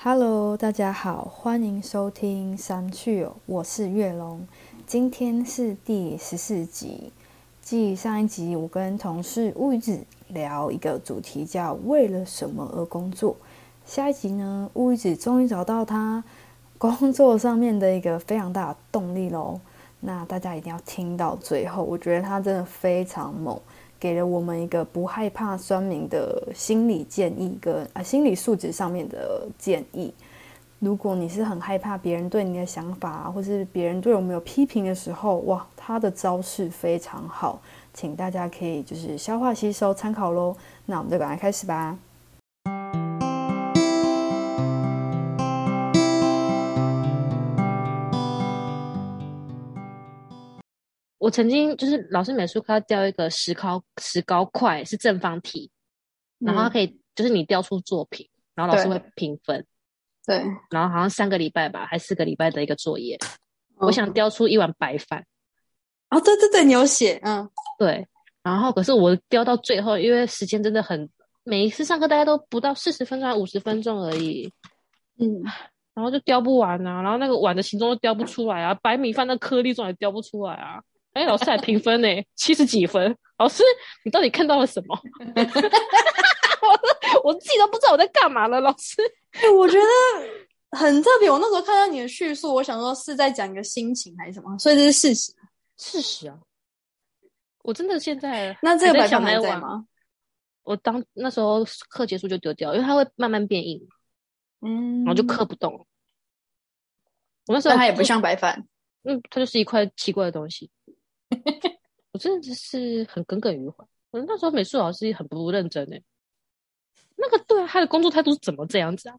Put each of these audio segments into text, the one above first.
Hello，大家好，欢迎收听三趣哦，我是月龙。今天是第十四集，继上一集我跟同事乌鱼子聊一个主题，叫为了什么而工作。下一集呢，乌鱼子终于找到他工作上面的一个非常大的动力喽。那大家一定要听到最后，我觉得他真的非常猛。给了我们一个不害怕酸民的心理建议，跟啊心理素质上面的建议。如果你是很害怕别人对你的想法，或是别人对我们有批评的时候，哇，他的招式非常好，请大家可以就是消化吸收参考喽。那我们就赶快开始吧。我曾经就是老师美术课要雕一个石膏石膏块是正方体，然后可以就是你雕出作品，然后老师会评分。对，然后好像三个礼拜吧，还四个礼拜的一个作业。我想雕出一碗白饭。哦，对对对，你有写，嗯，对。然后可是我雕到最后，因为时间真的很，每一次上课大家都不到四十分钟，五十分钟而已。嗯，然后就雕不完啊，然后那个碗的形状都雕不出来啊，白米饭的颗粒状也雕不出来啊。哎，老师还评分呢，七十几分。老师，你到底看到了什么？我 我自己都不知道我在干嘛了。老师，哎，我觉得很特别。我那时候看到你的叙述，我想说是在讲一个心情还是什么，所以这是事实。事实啊，我真的现在那这个白饭还在吗？我当那时候课结束就丢掉，因为它会慢慢变硬，嗯，然后就刻不动。我那时候它也不像白饭，嗯，它就是一块奇怪的东西。我真的是很耿耿于怀。我那时候美术老师很不认真哎，那个对啊，他的工作态度是怎么这样子啊？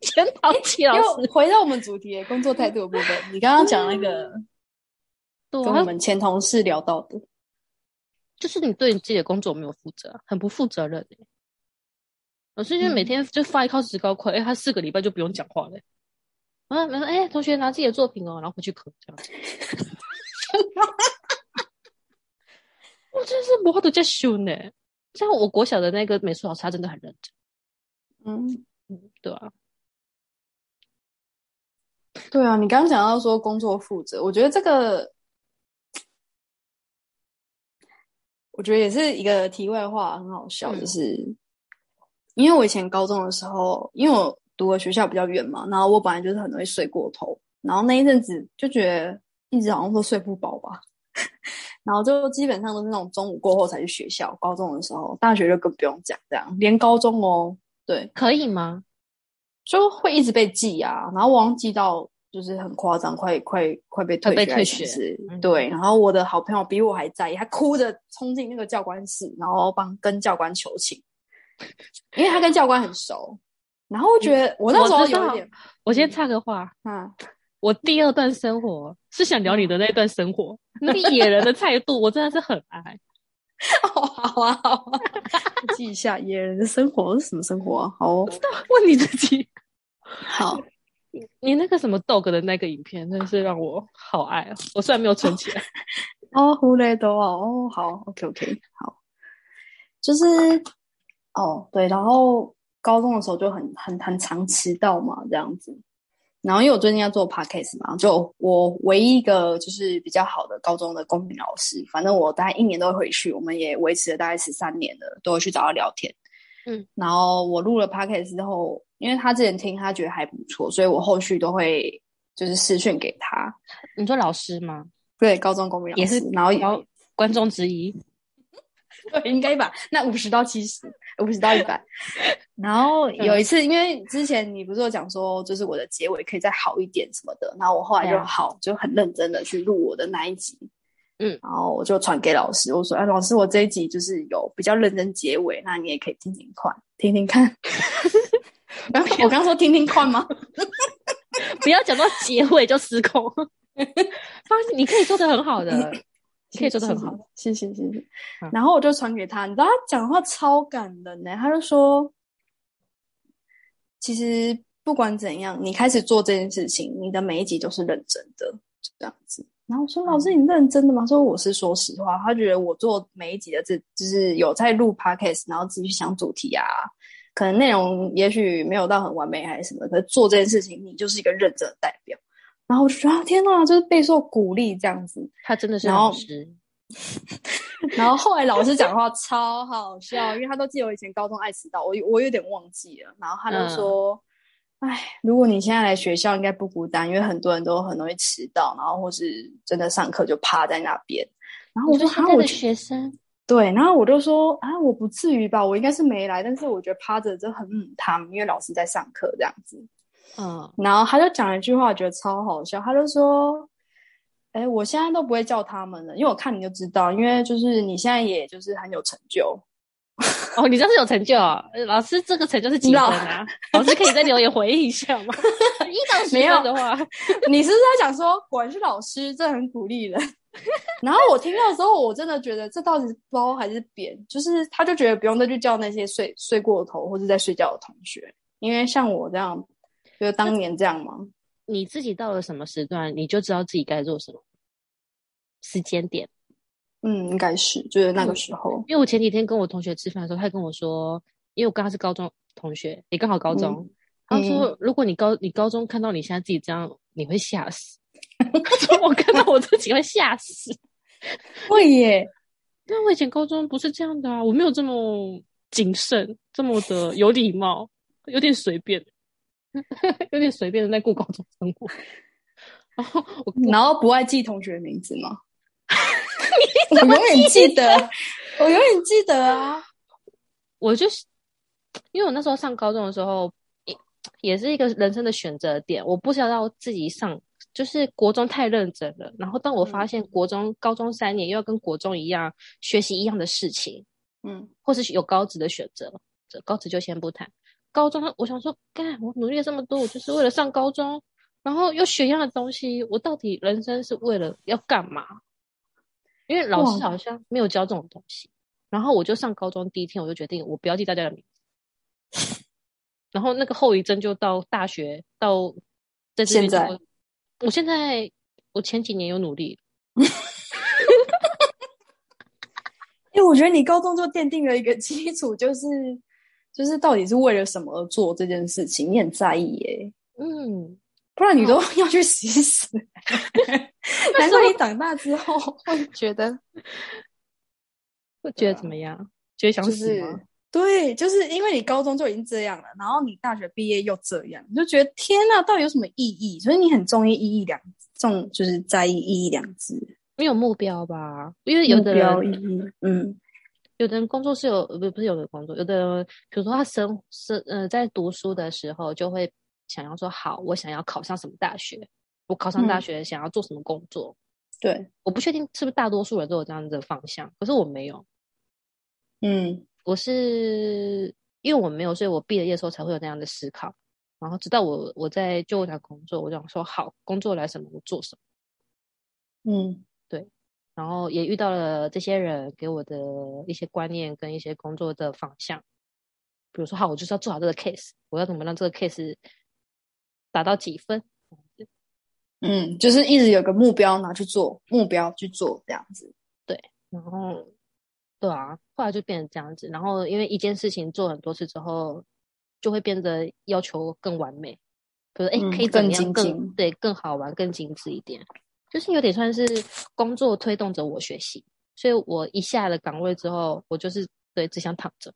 全抛弃老师。回到我们主题，工作态度的部分，你刚刚讲那个，跟我们前同事聊到的，就是你对你自己的工作没有负责，很不负责任哎。老师就每天就发一套石膏块，哎，他四个礼拜就不用讲话了。啊，没说，哎，同学拿自己的作品哦，然后回去刻这样子。我真是摸都叫凶呢！像我国小的那个美术老师，他真的很认真。嗯嗯，对啊，对啊。你刚刚讲到说工作负责，我觉得这个，我觉得也是一个题外话，很好笑。就是因为我以前高中的时候，因为我读的学校比较远嘛，然后我本来就是很容易睡过头，然后那一阵子就觉得。一直好像都睡不饱吧，然后就基本上都是那种中午过后才去学校。高中的时候，大学就更不用讲，这样连高中哦，对，可以吗？就会一直被记啊，然后忘记到就是很夸张，快快快被退退学，对。然后我的好朋友比我还在意，他哭着冲进那个教官室，然后帮跟教官求情，因为他跟教官很熟。然后我觉得我那时候有点，我先插个话，嗯。我第二段生活是想聊你的那段生活，那个野人的态度，我真的是很爱。好啊，好啊，记一下野人的生活是什么生活啊？好，问你自己。好，你那个什么 dog 的那个影片，真的是让我好爱啊！我虽然没有存钱。哦，胡雷多哦，好，OK OK，好，就是哦，对，然后高中的时候就很很很常迟到嘛，这样子。然后因为我最近要做 podcast 嘛，就我唯一一个就是比较好的高中的公民老师，反正我大概一年都会回去，我们也维持了大概十三年了，都会去找他聊天。嗯，然后我录了 podcast 之后，因为他之前听他觉得还不错，所以我后续都会就是私讯给他。你说老师吗？对，高中公民老师也是，然后观众之一。对，应该吧？那五十到七十，五十到一百。然后有一次，因为之前你不是有讲说，就是我的结尾可以再好一点什么的，然后我后来就好，就很认真的去录我的那一集。嗯，然后我就传给老师，我说：“哎，老师，我这一集就是有比较认真结尾，那你也可以听听看，听听看。”我刚说听听看吗？不要讲到结尾就失控。你可以做的很好的。可以做的很好，谢谢谢谢。然后我就传给他，你知道他讲话超感人呢。他就说，其实不管怎样，你开始做这件事情，你的每一集都是认真的，这样子。然后我说：“老师，你认真的吗？”说：“我是说实话。”他觉得我做每一集的这，就是有在录 podcast，然后自己去想主题啊，可能内容也许没有到很完美还是什么，可是做这件事情，你就是一个认真的代表。然后我就觉得天哪，就是备受鼓励这样子。他真的是老师。然后后来老师讲话超好笑，因为他都记得我以前高中爱迟到，我我有点忘记了。然后他就说：“哎，如果你现在来学校，应该不孤单，因为很多人都很容易迟到，然后或是真的上课就趴在那边。”然后我说：“他我学生对。”然后我就说：“啊，我不至于吧，我应该是没来，但是我觉得趴着就很嗯他们，因为老师在上课这样子。”嗯，然后他就讲了一句话，我觉得超好笑，他就说。哎，我现在都不会叫他们了，因为我看你就知道，因为就是你现在也就是很有成就哦，你这是有成就啊！老师这个成就是几分啊？老师可以在留言回应一下吗？一到十分的话，你是不是在讲说果然是老师，这很鼓励人。然后我听到的时候，我真的觉得这到底是褒还是贬？就是他就觉得不用再去叫那些睡睡过头或者在睡觉的同学，因为像我这样，就是当年这样吗。你自己到了什么时段，你就知道自己该做什么。时间点，嗯，应该是就是那个时候。因为我前几天跟我同学吃饭的时候，他跟我说，因为我跟他是高中同学，也刚好高中，他说，如果你高你高中看到你现在自己这样，你会吓死。我看到我自己会吓死。会耶，但，我以前高中不是这样的啊，我没有这么谨慎，这么的有礼貌，有点随便，有点随便的在过高中生活。然后我，然后不爱记同学的名字吗？我永远记得，我永远记得啊！我就是，因为我那时候上高中的时候，也也是一个人生的选择点。我不想要自己上，就是国中太认真了。然后当我发现国中、高中三年又要跟国中一样学习一样的事情，嗯，或是有高职的选择，这高职就先不谈。高中，我想说，干，我努力了这么多，我就是为了上高中。然后又学一样的东西，我到底人生是为了要干嘛？因为老师好像没有教这种东西。然后我就上高中第一天，我就决定我不要记大家的名字。然后那个后遗症就到大学到在现在，我现在我前几年有努力。因为我觉得你高中就奠定了一个基础，就是就是到底是为了什么而做这件事情，你很在意耶。嗯。不然你都 要去死死，难怪你长大之后 会觉得，会觉得怎么样？觉得想死吗？对，就是因为你高中就已经这样了，然后你大学毕业又这样，你就觉得天哪，到底有什么意义？所以你很重意意义两重，就是在意意义两字，没有目标吧？因为有的人，嗯，有的人工作是有，不不是有的工作，有的人比如说他生生呃在读书的时候就会。想要说好，我想要考上什么大学？我考上大学想要做什么工作？对，我不确定是不是大多数人都有这样的方向，可是我没有。嗯，我是因为我没有，所以我毕了业的时候才会有那样的思考。然后直到我我在就业台工作，我想说好，工作来什么我做什么。嗯，对。然后也遇到了这些人给我的一些观念跟一些工作的方向，比如说好，我就是要做好这个 case，我要怎么让这个 case。达到几分？嗯，就是一直有个目标拿去做，目标去做这样子。对，然后对啊，后来就变成这样子。然后因为一件事情做很多次之后，就会变得要求更完美，比如哎，可以怎么样更对更好玩、更精致一点，就是有点算是工作推动着我学习。所以我一下了岗位之后，我就是对只想躺着。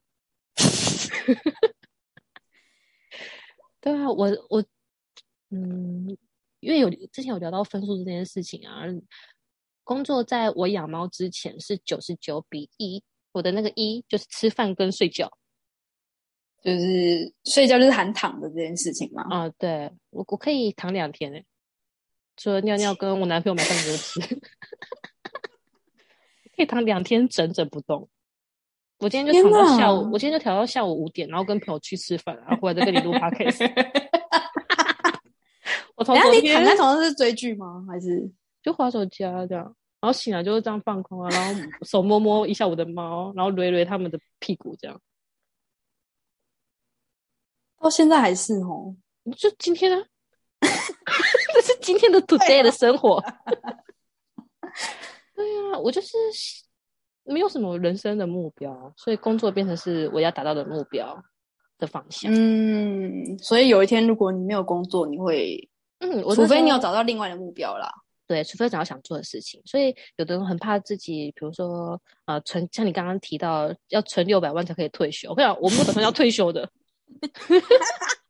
对啊，我我。嗯，因为有之前有聊到分数这件事情啊，工作在我养猫之前是九十九比一，我的那个一就是吃饭跟睡觉，就是睡觉就是含躺的这件事情嘛。啊，对我我可以躺两天诶，除了尿尿跟我男朋友买饭给我吃，可以躺两天整整不动。我今天就躺到下午，我今天就调到下午五点，然后跟朋友去吃饭，然后回来再跟你录 podcast。然后你躺在床上是追剧吗？还是就划手机啊这样？然后醒来就是这样放空啊，然后手摸摸一下我的猫，然后捋捋他们的屁股这样。到现在还是哦，就今天啊，这是今天的 today 的生活。对啊，我就是没有什么人生的目标，所以工作变成是我要达到的目标。的方向。嗯，所以有一天如果你没有工作，你会，嗯，我除非你有找。到另外的目标啦。对，除非找到想做的事情。所以有的人很怕自己，比如说呃，存像你刚刚提到要存六百万才可以退休。我讲，我没有打算要退休的。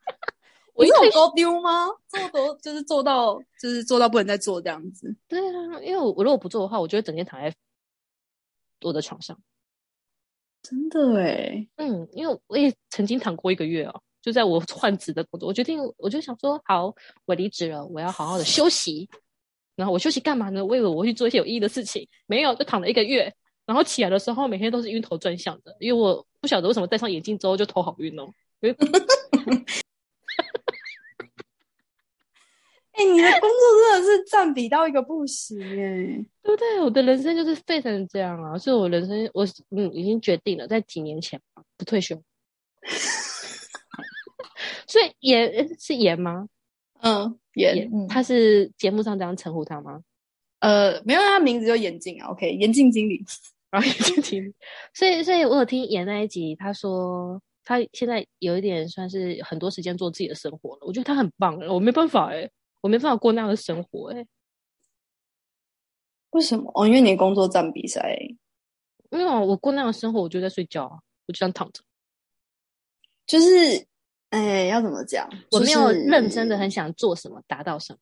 我有多丢吗？做多就是做到，就是做到不能再做这样子。对啊，因为我我如果不做的话，我就会整天躺在我的床上。真的哎，嗯，因为我也曾经躺过一个月哦，就在我换职的工作，我决定我就想说，好，我离职了，我要好好的休息。然后我休息干嘛呢？我以为我会去做一些有意义的事情，没有，就躺了一个月。然后起来的时候，每天都是晕头转向的，因为我不晓得为什么戴上眼镜之后就头好晕哦。你的工作真的是占比到一个不行哎。对不对？我的人生就是废成这样啊！所以我人生我嗯已经决定了，在几年前不退休。所以严是严吗？嗯，眼严，嗯他是节目上这样称呼他吗？呃，没有，他名字就眼镜啊。OK，眼镜经理。然后也就听，所以所以我有听严那一集，他说他现在有一点算是很多时间做自己的生活了。我觉得他很棒，我没办法哎、我没办法过那样的生活哎、为什么？哦，因为你的工作占比赛。因为我过那样的生活，我就在睡觉啊，我就想躺着，就是，哎，要怎么讲？我没有就是认真的很想做什么，达到什么。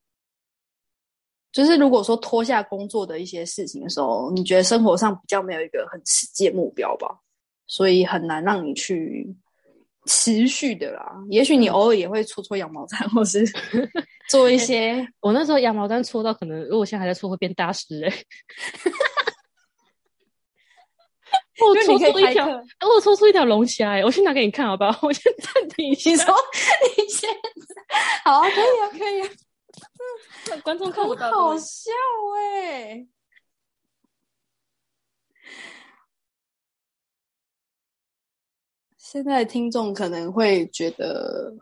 就是如果说脱下工作的一些事情的时候，你觉得生活上比较没有一个很实际的目标吧，所以很难让你去持续的啦。也许你偶尔也会搓搓羊毛毡，或是做一些我那时候羊毛毡搓到可能，如果我现在还在搓，会变大师 哎、我就你可以搓出一条，开课哎我搓出一条龙虾哎、我先拿给你看好不好？我先暂停一下你，说你先好啊，可以啊，可以啊，观众看不到。好笑哎、现在的听众可能会觉得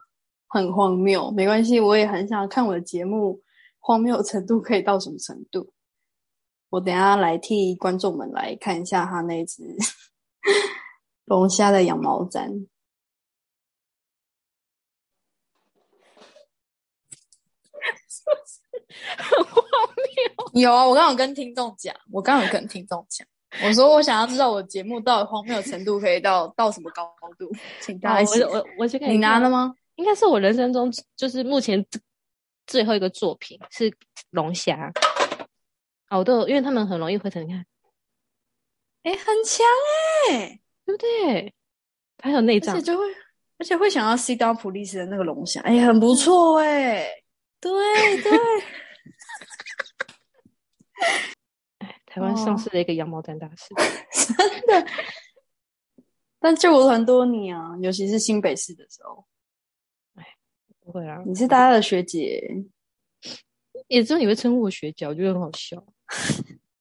很荒谬，没关系，我也很想看我的节目荒谬程度可以到什么程度。我等一下来替观众们来看一下他那只龙虾的羊毛毡。很荒谬。有啊，我刚刚有跟听众讲，我刚刚有跟听众讲，我说我想要知道我节目到底荒谬程度可以到到什么高度，请大家我我我先看你拿了？吗？应该是我人生中就是目前最后一个作品是龙虾。啊，我都有，因为他们很容易灰尘，你看哎、很强哎、对不对？还有内脏而且，就会，而且会想要 sit down police 的那个龙虾，哎、很不错哎、对对，台湾上哦市的一个羊毛毡大师。真的。但救我很多你啊，尤其是新北市的时候，不会啊，你是大家的学姐，也只有你会称呼我学姐，我觉得很好笑。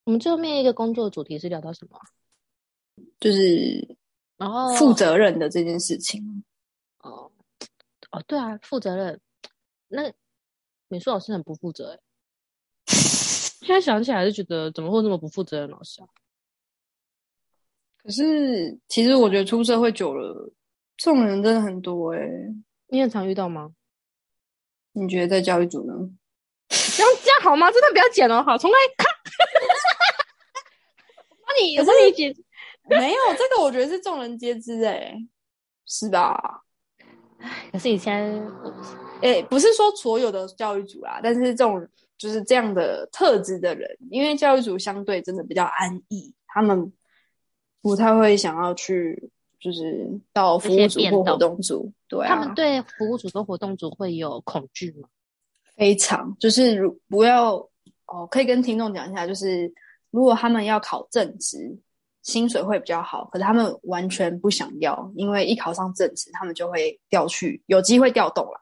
我们最后面一个工作主题是聊到什么啊？就是然后负责任的这件事情。哦哦，对啊，负责任。那美术老师很不负责哎。现在想起来就觉得，怎么会这么不负责任老师啊？可是，其实我觉得出社会久了，这种人真的很多哎、你很常遇到吗？你觉得在教育组呢？这样这样好吗？真的不要剪哦，好，重来看。我帮 你，我帮你剪。没有，这个我觉得是众人皆知哎、是吧？可是你现在，诶、不是说所有的教育组啦，但是这种就是这样的特质的人，因为教育组相对真的比较安逸，他们不太会想要去就是到服务组或活动组，对啊，他们对服务组跟活动组会有恐惧吗？非常就是如不要哦，可以跟听众讲一下，就是如果他们要考正职，薪水会比较好，可是他们完全不想要，因为一考上正职，他们就会调去有机会调动啦。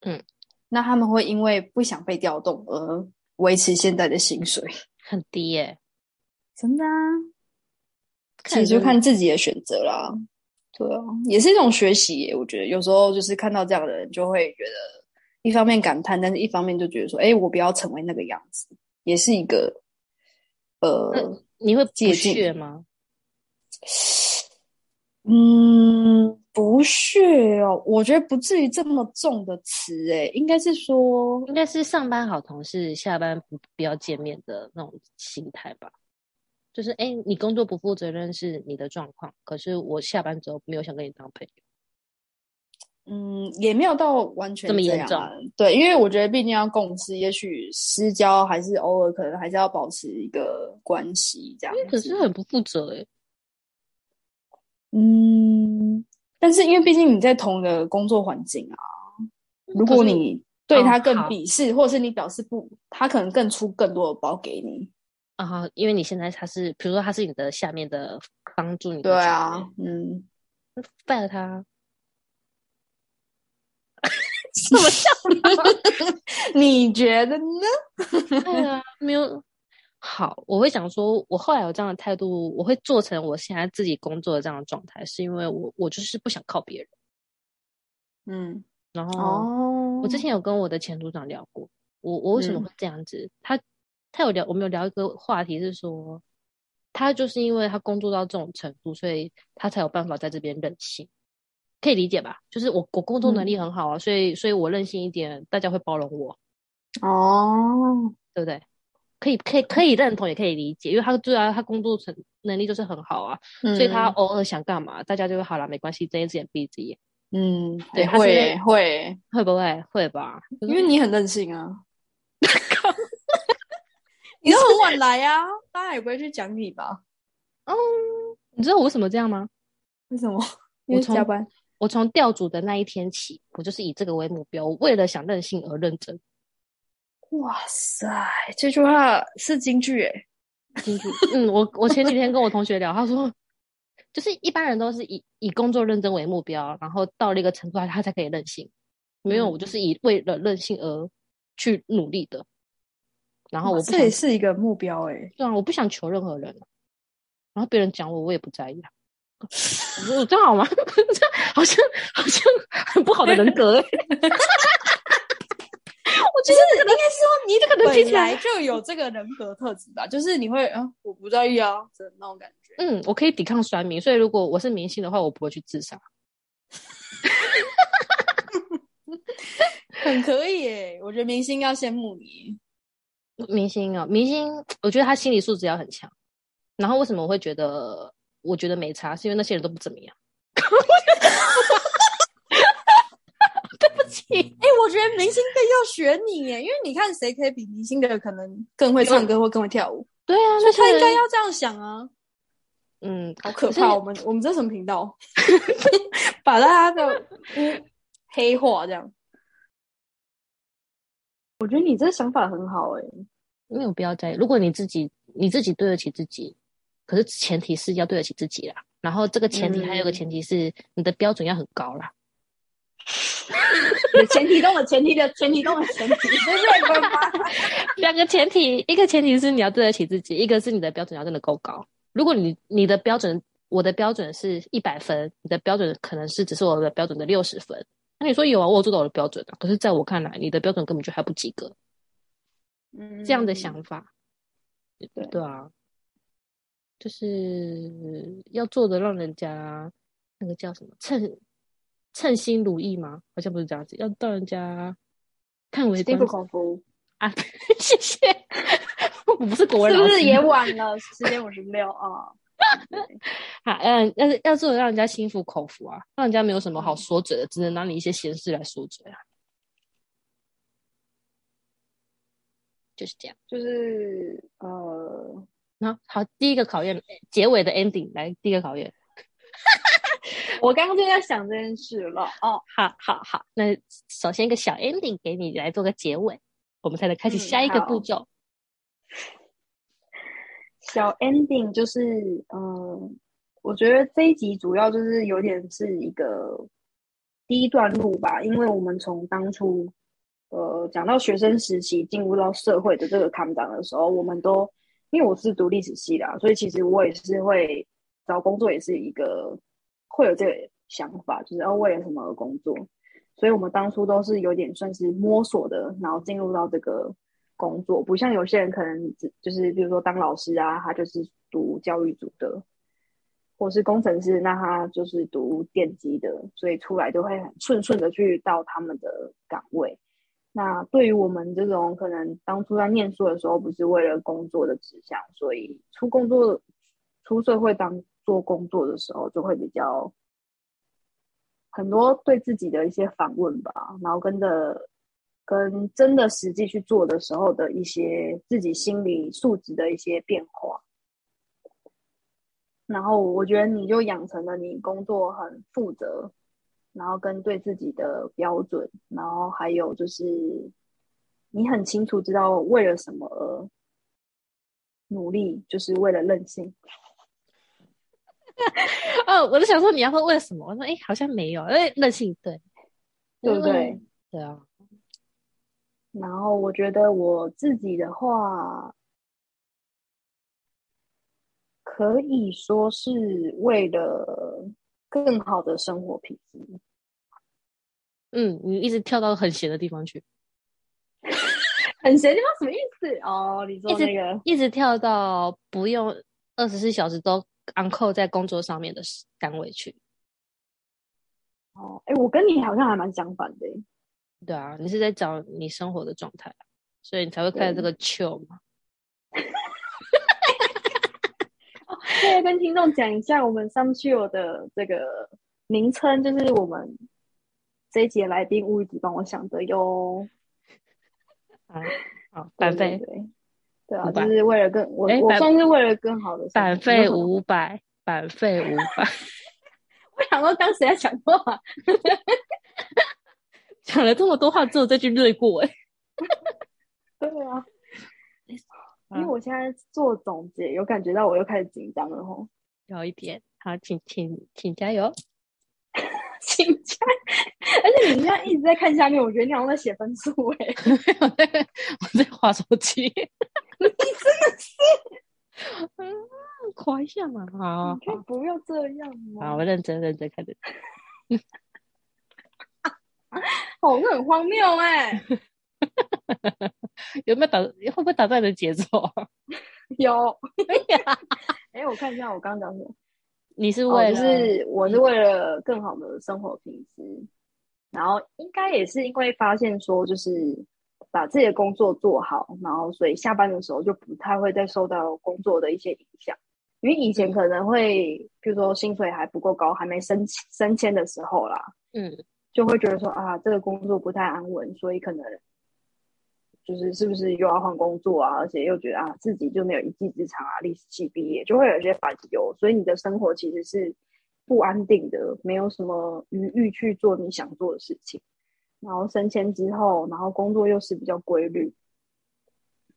嗯，那他们会因为不想被调动而维持现在的薪水，很低耶、真的啊，其实就看自己的选择啦。对啊，也是一种学习。我觉得有时候就是看到这样的人，就会觉得一方面感叹，但是一方面就觉得说，哎，我不要成为那个样子，也是一个呃，你会不借鉴屑吗？嗯，不屑哦，我觉得不至于这么重的词，哎，应该是说，应该是上班好同事，下班不不要见面的那种心态吧。就是哎，你工作不负责任是你的状况，可是我下班之后没有想跟你当朋友。嗯，也没有到完全这么严重。对，因为我觉得毕竟要共事，也许私交还是偶尔可能还是要保持一个关系这样。可是很不负责哎。嗯，但是因为毕竟你在同一个工作环境啊，如果你对他更鄙视，或者是你表示不，他可能更出更多的包给你啊。因为你现在他是，比如说他是你的下面的帮助你。对啊，嗯，fire 他。什么笑？你觉得呢？对啊，没有好。我会想说，我后来有这样的态度，我会做成我现在自己工作的这样的状态，是因为我我就是不想靠别人。嗯，然后我之前有跟我的前组长聊过，我我为什么会这样子？他他有聊，我们有聊一个话题是说，他就是因为他工作到这种程度，所以他才有办法在这边任性。可以理解吧？就是我我工作能力很好啊，所以所以我任性一点，大家会包容我。哦，对不对？可以可以可以认同，也可以理解，因为他对啊，他工作成能力就是很好啊，所以他偶尔想干嘛，大家就会好了，没关系，睁一只眼闭一只眼。嗯，对，会会会不会会吧？因为你很任性啊，你都很晚来呀，大家也不会去讲你吧？嗯，你知道我为什么这样吗？为什么？因为加班。我从调组的那一天起，我就是以这个为目标，我为了想任性而认真。哇塞，这句话是京剧诶，京剧。嗯，我我前几天跟我同学聊，他说，就是一般人都是以以工作认真为目标，然后到了一个程度，他他才可以任性。没有，我就是以为了任性而去努力的。然后我这也是一个目标诶，对啊，我不想求任何人，然后别人讲我，我也不在意啊。我这样好吗？这好像好像很不好的人格。我觉得应该是说你这个人本来就有这个人格特质吧，就是你会啊，我不在意啊，这那种感觉。嗯，我可以抵抗酸民，所以如果我是明星的话，我不会去自杀。很可以耶，我觉得明星要羡慕你。明星啊，明星，我觉得他心理素质要很强。然后为什么我会觉得？我觉得没差，是因为那些人都不怎么样。对不起，哎，我觉得明星更要学你耶，因为你看谁可以比明星的可能更会唱歌或更会跳舞？对啊，所以他应该要这样想啊。嗯，好可怕！我们我们这什么频道？把大家的黑化这样？我觉得你这想法很好哎，没有必要在意。如果你自己你自己对得起自己。可是前提是要对得起自己啦，然后这个前提还有个前提是你的标准要很高啦。前提中的前提的前提中的前提，两个前提，一个前提是你要对得起自己，一个是你的标准要真的够高。如果你你的标准，我的标准是一百分，你的标准可能是只是我的标准的六十分，那你说有啊，我有做到我的标准啊。可是在我看来，你的标准根本就还不及格。嗯，这样的想法，对对啊。就是要做的让人家那个叫什么称称心如意吗？好像不是这样子，要让人家看为心服口服啊！谢谢，我不是国人，是不是也晚了？十点五十六啊！好，嗯，要是要做的让人家心服口服啊，让人家没有什么好说嘴的，只能拿你一些闲事来说嘴啊，就是这样，就是呃。那好，第一个考验，结尾的 ending 来，第一个考验。我刚刚就在想这件事了。哦，好好好，那首先一个小 ending 给你来做个结尾，我们才能开始下一个步骤。小 ending 就是，嗯，我觉得这一集主要就是有点是一个第一段路吧，因为我们从当初，呃，讲到学生时期进入到社会的这个坎长的时候，我们都。因为我是读历史系的，所以其实我也是会找工作，也是一个会有这个想法，就是要为了什么而工作。所以我们当初都是有点算是摸索的，然后进入到这个工作，不像有些人可能只就是比如说当老师啊，他就是读教育组的。或是工程师，那他就是读电机的，所以出来就会很顺顺的去到他们的岗位。那对于我们这种可能当初在念书的时候，不是为了工作的志向，所以出工作、出社会当做工作的时候，就会比较很多对自己的一些反问吧，然后跟着跟真的实际去做的时候的一些自己心理素质的一些变化。然后我觉得你就养成了你工作很负责。然后跟对自己的标准，然后还有就是你很清楚知道为了什么而努力，就是为了任性。哦，我就想说你要说为什么？我说哎，好像没有，哎，任性对，对不对？对啊。然后我觉得我自己的话，可以说是为了更好的生活品质。嗯，你一直跳到很闲的地方去，很闲地方什么意思？哦，你说那个一直跳到不用二十四小时都 on call 在工作上面的单位去。哦，哎，我跟你好像还蛮相反的。对啊，你是在找你生活的状态，所以你才会开这个 chill 嘛。现在跟听众讲一下，我们 some chill 的这个名称，就是我们。这一节来宾物子帮我想的哟，啊，好，版费，对啊，就是为了更我我算是为了更好的版费五百，版费五百，我想说当时在讲话，讲了这么多话，只有这句略过哎，对啊，因为我现在做总结，有感觉到我又开始紧张了吼，有一点，好，请请请加油。请加，而且你现在一直在看下面，我觉得你好像在写分数哎。我在我在划手机，你真的是，嗯，夸一下嘛，好，可以不要这样吗？好，我认真认真看着。哦，这很荒谬哎。有没有打？会不会打断你的节奏？有。哎呀，哎，我看一下我刚刚讲什么。你是为了，是我是为了更好的生活品质，然后应该也是因为发现说，就是把自己的工作做好，然后所以下班的时候就不太会再受到工作的一些影响。因为以前可能会，比如说薪水还不够高，还没升升迁的时候啦，嗯，就会觉得说啊，这个工作不太安稳，所以可能。就是是不是又要换工作啊？而且又觉得啊自己就没有一技之长啊，历史系毕业就会有一些烦忧，所以你的生活其实是不安定的，没有什么余裕去做你想做的事情。然后升迁之后，然后工作又是比较规律，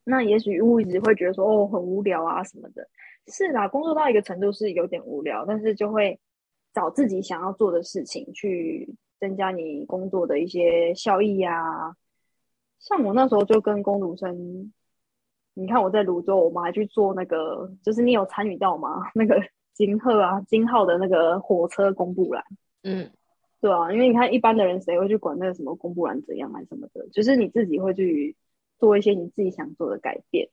那也许物一直会觉得说哦很无聊啊什么的。是啦，工作到一个程度是有点无聊，但是就会找自己想要做的事情去增加你工作的一些效益呀。像我那时候就跟工读生，你看我在泸州，我们还去做那个，就是你有参与到吗？那个金鹤啊，金号的那个火车公布栏，嗯，对啊，因为你看一般的人谁会去管那个什么公布栏怎样啊什么的，就是你自己会去做一些你自己想做的改变，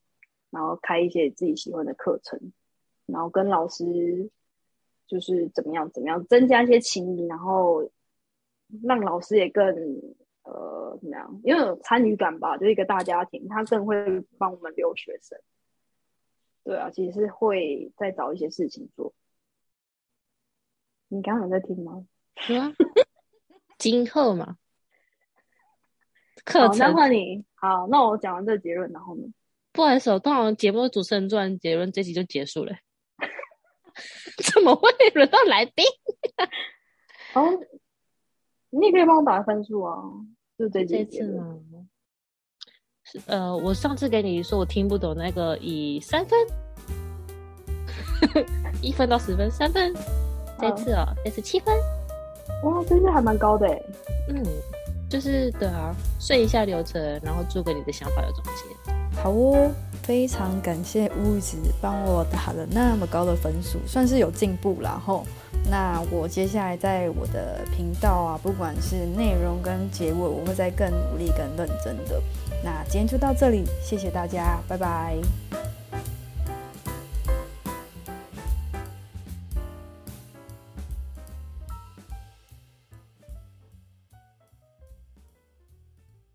然后开一些自己喜欢的课程，然后跟老师就是怎么样怎么样增加一些情谊，然后让老师也更。呃，怎么样？因为有参与感吧，就是一个大家庭，他更会帮我们留学生。对啊，其实是会再找一些事情做。你刚刚在听吗？啊，今后嘛，课程。那换你好，那我讲完这结论，然后呢？不好意思，通常节目主持人做完结论，这集就结束了。怎么会轮到来宾？哦。你也可以帮我打分数啊，就这这次吗？是呃，我上次给你说我听不懂那个，以三分，一分到十分，三分。这次哦，这次七分。哇，这次还蛮高的哎。嗯，就是对啊，顺一下流程，然后做个你的想法的总结。好哦，非常感谢屋子帮我打了那么高的分数，算是有进步然后。那我接下来在我的频道啊，不管是内容跟结尾，我会再更努力、更认真的。那今天就到这里，谢谢大家，拜拜。